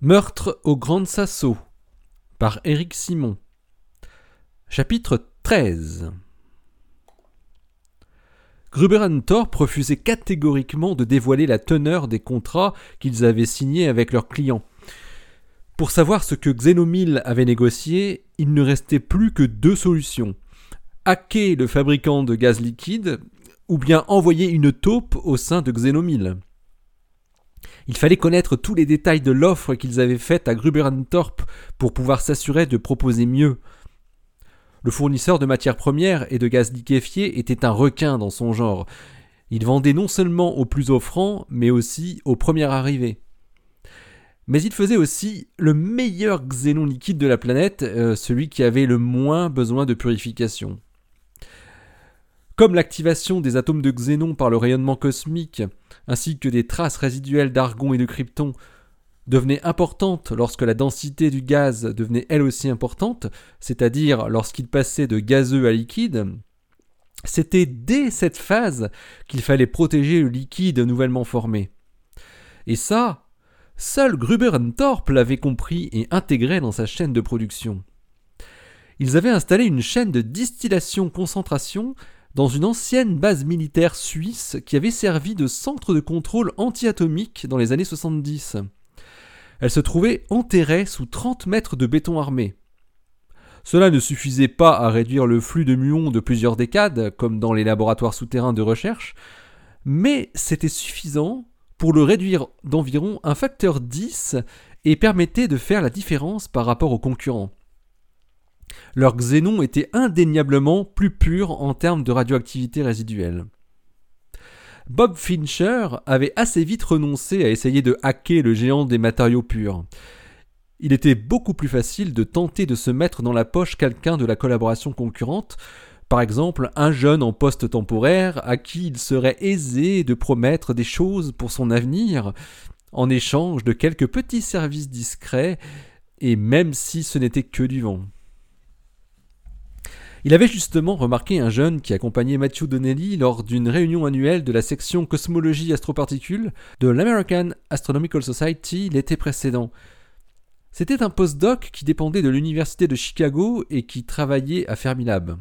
Meurtre au Grand Sasso par Éric Simon. Chapitre 13 Gruber Thorpe refusait catégoriquement de dévoiler la teneur des contrats qu'ils avaient signés avec leurs clients. Pour savoir ce que Xenomil avait négocié, il ne restait plus que deux solutions. Hacker le fabricant de gaz liquide ou bien envoyer une taupe au sein de Xenomil. Il fallait connaître tous les détails de l'offre qu'ils avaient faite à Gruber-Thorpe pour pouvoir s'assurer de proposer mieux. Le fournisseur de matières premières et de gaz liquéfié était un requin dans son genre. Il vendait non seulement aux plus offrants, mais aussi aux premiers arrivés. Mais il faisait aussi le meilleur xénon liquide de la planète, euh, celui qui avait le moins besoin de purification. Comme l'activation des atomes de xénon par le rayonnement cosmique, ainsi que des traces résiduelles d'argon et de krypton, devenaient importantes lorsque la densité du gaz devenait elle aussi importante, c'est-à-dire lorsqu'il passait de gazeux à liquide, c'était dès cette phase qu'il fallait protéger le liquide nouvellement formé. Et ça, seul Gruber Thorpe l'avait compris et intégré dans sa chaîne de production. Ils avaient installé une chaîne de distillation-concentration dans une ancienne base militaire suisse qui avait servi de centre de contrôle antiatomique dans les années 70. Elle se trouvait enterrée sous 30 mètres de béton armé. Cela ne suffisait pas à réduire le flux de muons de plusieurs décades, comme dans les laboratoires souterrains de recherche, mais c'était suffisant pour le réduire d'environ un facteur 10 et permettait de faire la différence par rapport aux concurrents. Leur xénon était indéniablement plus pur en termes de radioactivité résiduelle. Bob Fincher avait assez vite renoncé à essayer de hacker le géant des matériaux purs. Il était beaucoup plus facile de tenter de se mettre dans la poche quelqu'un de la collaboration concurrente, par exemple un jeune en poste temporaire à qui il serait aisé de promettre des choses pour son avenir, en échange de quelques petits services discrets, et même si ce n'était que du vent. Il avait justement remarqué un jeune qui accompagnait Matthew Donnelly lors d'une réunion annuelle de la section cosmologie astroparticules de l'American Astronomical Society l'été précédent. C'était un postdoc qui dépendait de l'université de Chicago et qui travaillait à Fermilab.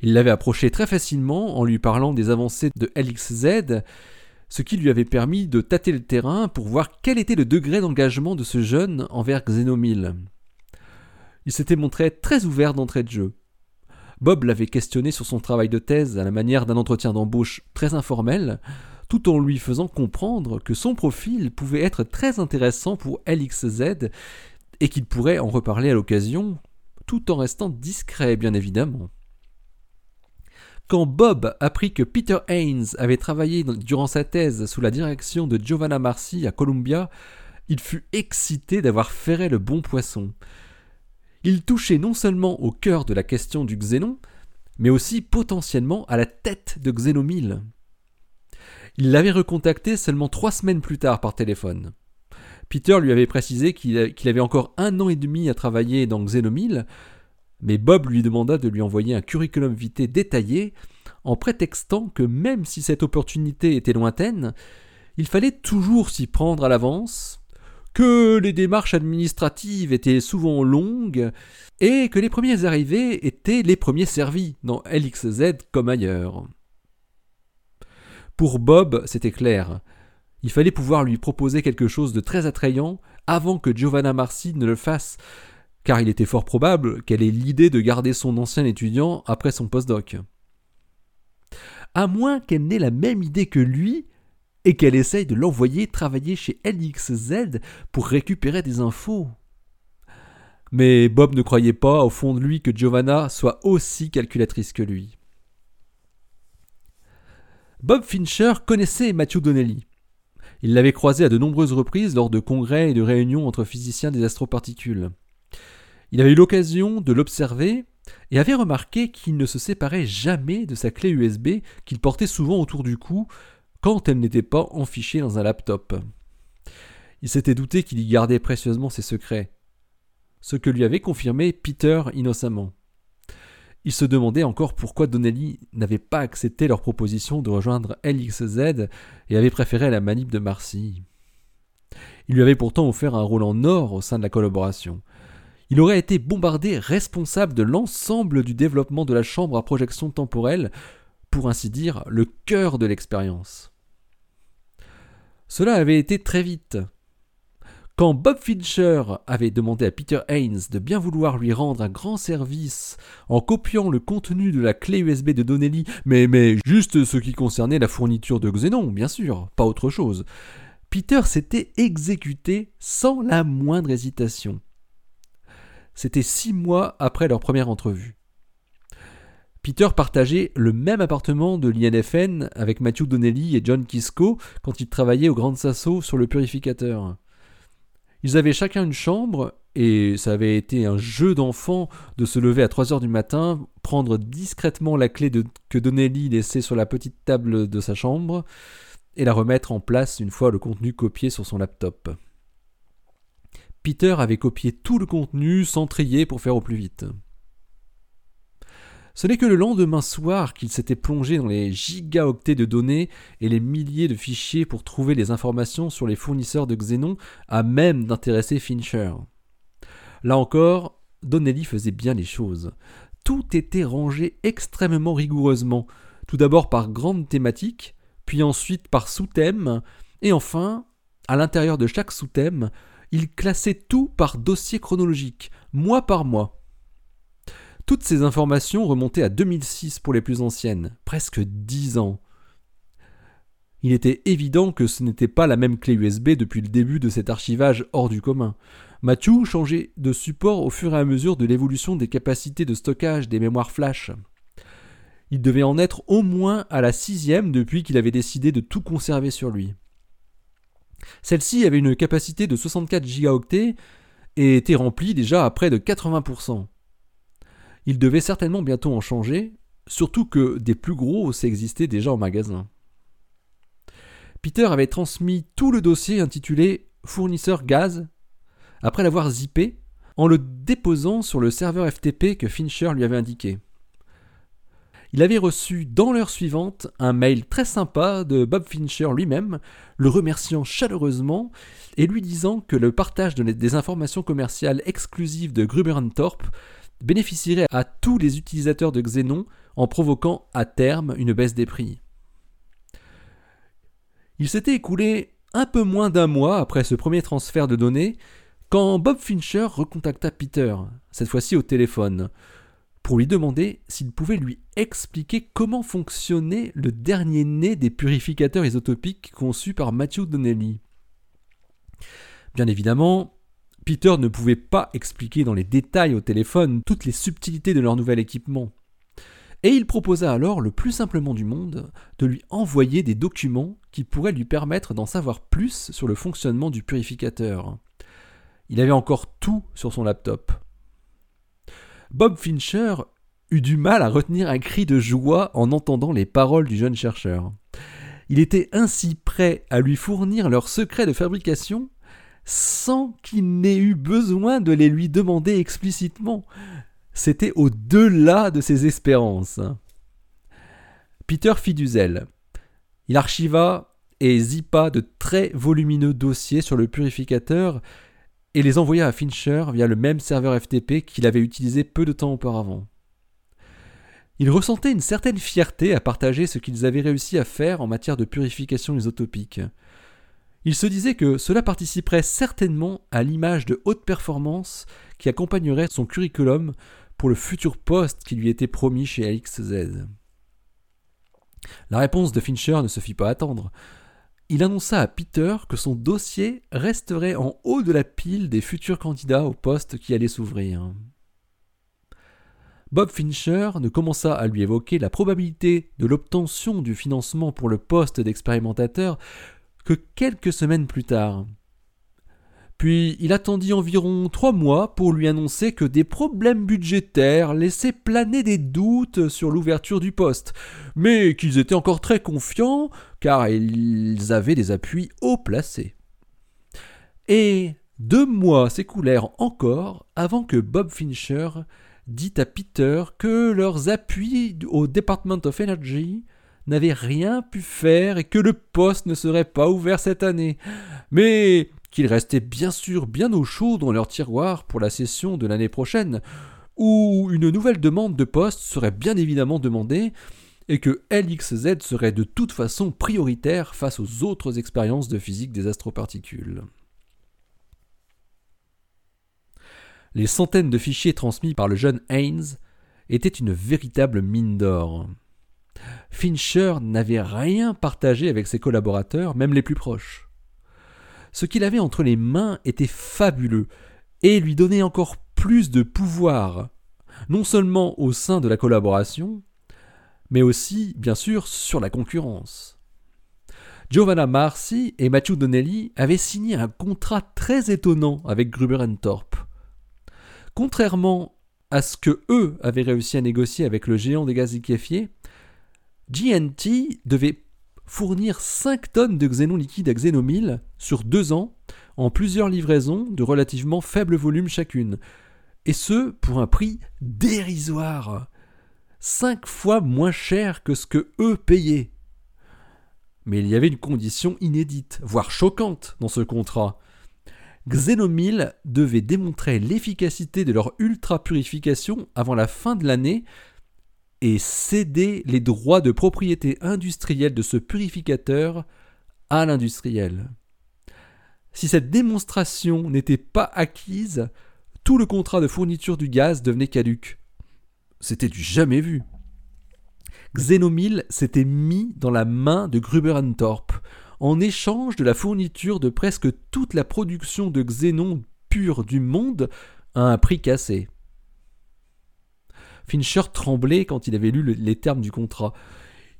Il l'avait approché très facilement en lui parlant des avancées de LXZ, ce qui lui avait permis de tâter le terrain pour voir quel était le degré d'engagement de ce jeune envers Xenomil. Il s'était montré très ouvert d'entrée de jeu. Bob l'avait questionné sur son travail de thèse à la manière d'un entretien d'embauche très informel, tout en lui faisant comprendre que son profil pouvait être très intéressant pour LXZ et qu'il pourrait en reparler à l'occasion, tout en restant discret bien évidemment. Quand Bob apprit que Peter Haynes avait travaillé durant sa thèse sous la direction de Giovanna Marcy à Columbia, il fut excité d'avoir ferré le bon poisson. Il touchait non seulement au cœur de la question du xénon, mais aussi potentiellement à la tête de Xénomile. Il l'avait recontacté seulement trois semaines plus tard par téléphone. Peter lui avait précisé qu'il avait encore un an et demi à travailler dans Xénomile, mais Bob lui demanda de lui envoyer un curriculum vitae détaillé en prétextant que même si cette opportunité était lointaine, il fallait toujours s'y prendre à l'avance que les démarches administratives étaient souvent longues et que les premiers arrivés étaient les premiers servis dans LXZ comme ailleurs. Pour Bob, c'était clair. Il fallait pouvoir lui proposer quelque chose de très attrayant avant que Giovanna Marcy ne le fasse, car il était fort probable qu'elle ait l'idée de garder son ancien étudiant après son postdoc. À moins qu'elle n'ait la même idée que lui et qu'elle essaye de l'envoyer travailler chez LXZ pour récupérer des infos. Mais Bob ne croyait pas au fond de lui que Giovanna soit aussi calculatrice que lui. Bob Fincher connaissait Matthew Donnelly. Il l'avait croisé à de nombreuses reprises lors de congrès et de réunions entre physiciens des astroparticules. Il avait eu l'occasion de l'observer et avait remarqué qu'il ne se séparait jamais de sa clé USB qu'il portait souvent autour du cou quand elle n'était pas enfichée dans un laptop. Il s'était douté qu'il y gardait précieusement ses secrets, ce que lui avait confirmé Peter innocemment. Il se demandait encore pourquoi Donnelly n'avait pas accepté leur proposition de rejoindre LXZ et avait préféré la manip de Marcy. Il lui avait pourtant offert un rôle en or au sein de la collaboration. Il aurait été bombardé responsable de l'ensemble du développement de la chambre à projection temporelle, pour ainsi dire le cœur de l'expérience. Cela avait été très vite. Quand Bob Fincher avait demandé à Peter Haynes de bien vouloir lui rendre un grand service en copiant le contenu de la clé USB de Donnelly, mais, mais juste ce qui concernait la fourniture de Xenon, bien sûr, pas autre chose, Peter s'était exécuté sans la moindre hésitation. C'était six mois après leur première entrevue. Peter partageait le même appartement de l'INFN avec Matthew Donnelly et John Kisco quand ils travaillaient au Grand Sasso sur le purificateur. Ils avaient chacun une chambre, et ça avait été un jeu d'enfant de se lever à 3 heures du matin, prendre discrètement la clé que Donnelly laissait sur la petite table de sa chambre, et la remettre en place une fois le contenu copié sur son laptop. Peter avait copié tout le contenu sans trier pour faire au plus vite. Ce n'est que le lendemain soir qu'il s'était plongé dans les gigaoctets de données et les milliers de fichiers pour trouver les informations sur les fournisseurs de Xenon à même d'intéresser Fincher. Là encore, Donnelly faisait bien les choses. Tout était rangé extrêmement rigoureusement, tout d'abord par grande thématique, puis ensuite par sous-thème, et enfin, à l'intérieur de chaque sous-thème, il classait tout par dossier chronologique, mois par mois. Toutes ces informations remontaient à 2006 pour les plus anciennes, presque 10 ans. Il était évident que ce n'était pas la même clé USB depuis le début de cet archivage hors du commun. Matthew changeait de support au fur et à mesure de l'évolution des capacités de stockage des mémoires flash. Il devait en être au moins à la sixième depuis qu'il avait décidé de tout conserver sur lui. Celle-ci avait une capacité de 64 gigaoctets et était remplie déjà à près de 80%. Il devait certainement bientôt en changer, surtout que des plus gros existaient déjà en magasin. Peter avait transmis tout le dossier intitulé Fournisseur gaz après l'avoir zippé en le déposant sur le serveur FTP que Fincher lui avait indiqué. Il avait reçu dans l'heure suivante un mail très sympa de Bob Fincher lui-même, le remerciant chaleureusement et lui disant que le partage des informations commerciales exclusives de Gruber Thorpe bénéficierait à tous les utilisateurs de Xenon en provoquant à terme une baisse des prix. Il s'était écoulé un peu moins d'un mois après ce premier transfert de données quand Bob Fincher recontacta Peter, cette fois-ci au téléphone, pour lui demander s'il pouvait lui expliquer comment fonctionnait le dernier né des purificateurs isotopiques conçus par Matthew Donnelly. Bien évidemment, Peter ne pouvait pas expliquer dans les détails au téléphone toutes les subtilités de leur nouvel équipement. Et il proposa alors le plus simplement du monde de lui envoyer des documents qui pourraient lui permettre d'en savoir plus sur le fonctionnement du purificateur. Il avait encore tout sur son laptop. Bob Fincher eut du mal à retenir un cri de joie en entendant les paroles du jeune chercheur. Il était ainsi prêt à lui fournir leurs secrets de fabrication sans qu'il n'ait eu besoin de les lui demander explicitement. C'était au-delà de ses espérances. Peter fit du zèle. Il archiva et zippa de très volumineux dossiers sur le purificateur et les envoya à Fincher via le même serveur FTP qu'il avait utilisé peu de temps auparavant. Il ressentait une certaine fierté à partager ce qu'ils avaient réussi à faire en matière de purification isotopique. Il se disait que cela participerait certainement à l'image de haute performance qui accompagnerait son curriculum pour le futur poste qui lui était promis chez AXZ. La réponse de Fincher ne se fit pas attendre. Il annonça à Peter que son dossier resterait en haut de la pile des futurs candidats au poste qui allait s'ouvrir. Bob Fincher ne commença à lui évoquer la probabilité de l'obtention du financement pour le poste d'expérimentateur que quelques semaines plus tard. Puis il attendit environ trois mois pour lui annoncer que des problèmes budgétaires laissaient planer des doutes sur l'ouverture du poste, mais qu'ils étaient encore très confiants car ils avaient des appuis haut placés. Et deux mois s'écoulèrent encore avant que Bob Fincher dit à Peter que leurs appuis au Department of Energy n'avait rien pu faire et que le poste ne serait pas ouvert cette année. Mais qu'il restait bien sûr bien au chaud dans leur tiroir pour la session de l'année prochaine, où une nouvelle demande de poste serait bien évidemment demandée, et que LXZ serait de toute façon prioritaire face aux autres expériences de physique des astroparticules. Les centaines de fichiers transmis par le jeune Haynes étaient une véritable mine d'or. Fincher n'avait rien partagé avec ses collaborateurs, même les plus proches. Ce qu'il avait entre les mains était fabuleux et lui donnait encore plus de pouvoir, non seulement au sein de la collaboration, mais aussi, bien sûr, sur la concurrence. Giovanna Marcy et Matthew Donnelly avaient signé un contrat très étonnant avec Gruber Thorpe. Contrairement à ce que eux avaient réussi à négocier avec le géant des gaz liquéfiés, GNT devait fournir 5 tonnes de xénon liquide à Xenomil sur 2 ans en plusieurs livraisons de relativement faible volume chacune, et ce pour un prix dérisoire, 5 fois moins cher que ce que eux payaient. Mais il y avait une condition inédite, voire choquante dans ce contrat. Xenomil devait démontrer l'efficacité de leur ultra-purification avant la fin de l'année et céder les droits de propriété industrielle de ce purificateur à l'industriel. Si cette démonstration n'était pas acquise, tout le contrat de fourniture du gaz devenait caduque. C'était du jamais vu. Xenomil s'était mis dans la main de Gruber Thorpe en échange de la fourniture de presque toute la production de xénon pur du monde à un prix cassé. Fincher tremblait quand il avait lu les termes du contrat.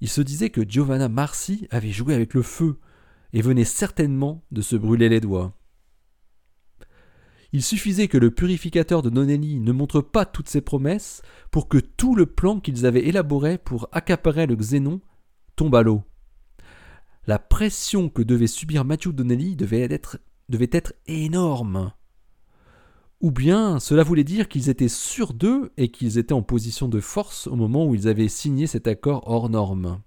Il se disait que Giovanna Marcy avait joué avec le feu et venait certainement de se brûler les doigts. Il suffisait que le purificateur de Nonelli ne montre pas toutes ses promesses pour que tout le plan qu'ils avaient élaboré pour accaparer le xénon tombe à l'eau. La pression que devait subir Matthew Donnelly devait être, devait être énorme. Ou bien cela voulait dire qu'ils étaient sûrs d'eux et qu'ils étaient en position de force au moment où ils avaient signé cet accord hors norme.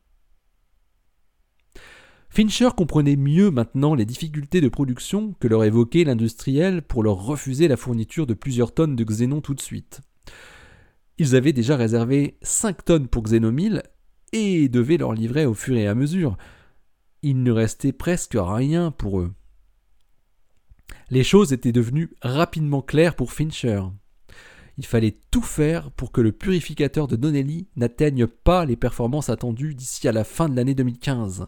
Fincher comprenait mieux maintenant les difficultés de production que leur évoquait l'industriel pour leur refuser la fourniture de plusieurs tonnes de xénon tout de suite. Ils avaient déjà réservé 5 tonnes pour Xénomil et devaient leur livrer au fur et à mesure. Il ne restait presque rien pour eux. Les choses étaient devenues rapidement claires pour Fincher. Il fallait tout faire pour que le purificateur de Donnelly n'atteigne pas les performances attendues d'ici à la fin de l'année 2015.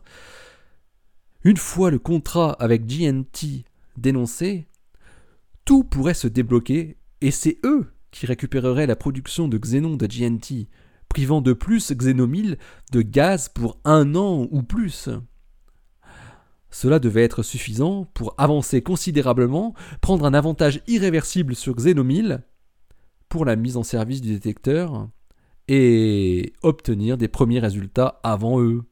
Une fois le contrat avec GNT dénoncé, tout pourrait se débloquer et c'est eux qui récupéreraient la production de xénon de GNT, privant de plus Xénomil de gaz pour un an ou plus. Cela devait être suffisant pour avancer considérablement, prendre un avantage irréversible sur Xenomil pour la mise en service du détecteur et obtenir des premiers résultats avant eux.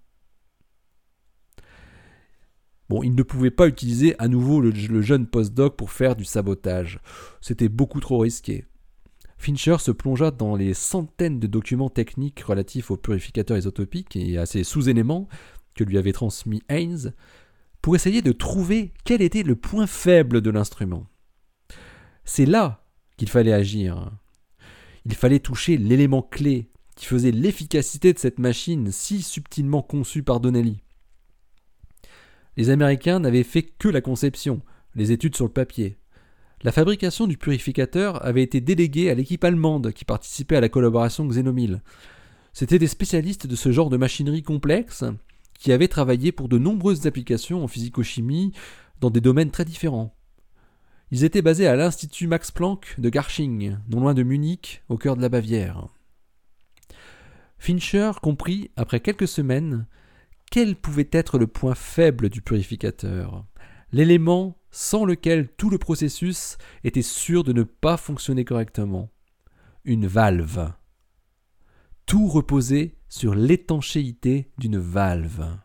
Bon, il ne pouvait pas utiliser à nouveau le, jeune postdoc pour faire du sabotage. C'était beaucoup trop risqué. Fincher se plongea dans les centaines de documents techniques relatifs aux purificateurs isotopiques et à ses sous-éléments que lui avait transmis Haynes pour essayer de trouver quel était le point faible de l'instrument. C'est là qu'il fallait agir. Il fallait toucher l'élément clé qui faisait l'efficacité de cette machine si subtilement conçue par Donnelly. Les Américains n'avaient fait que la conception, les études sur le papier. La fabrication du purificateur avait été déléguée à l'équipe allemande qui participait à la collaboration Xenomil. C'étaient des spécialistes de ce genre de machinerie complexe qui avait travaillé pour de nombreuses applications en physico-chimie dans des domaines très différents. Ils étaient basés à l'Institut Max Planck de Garching, non loin de Munich, au cœur de la Bavière. Fincher comprit, après quelques semaines, quel pouvait être le point faible du purificateur, l'élément sans lequel tout le processus était sûr de ne pas fonctionner correctement. Une valve. Tout reposait sur l'étanchéité d'une valve.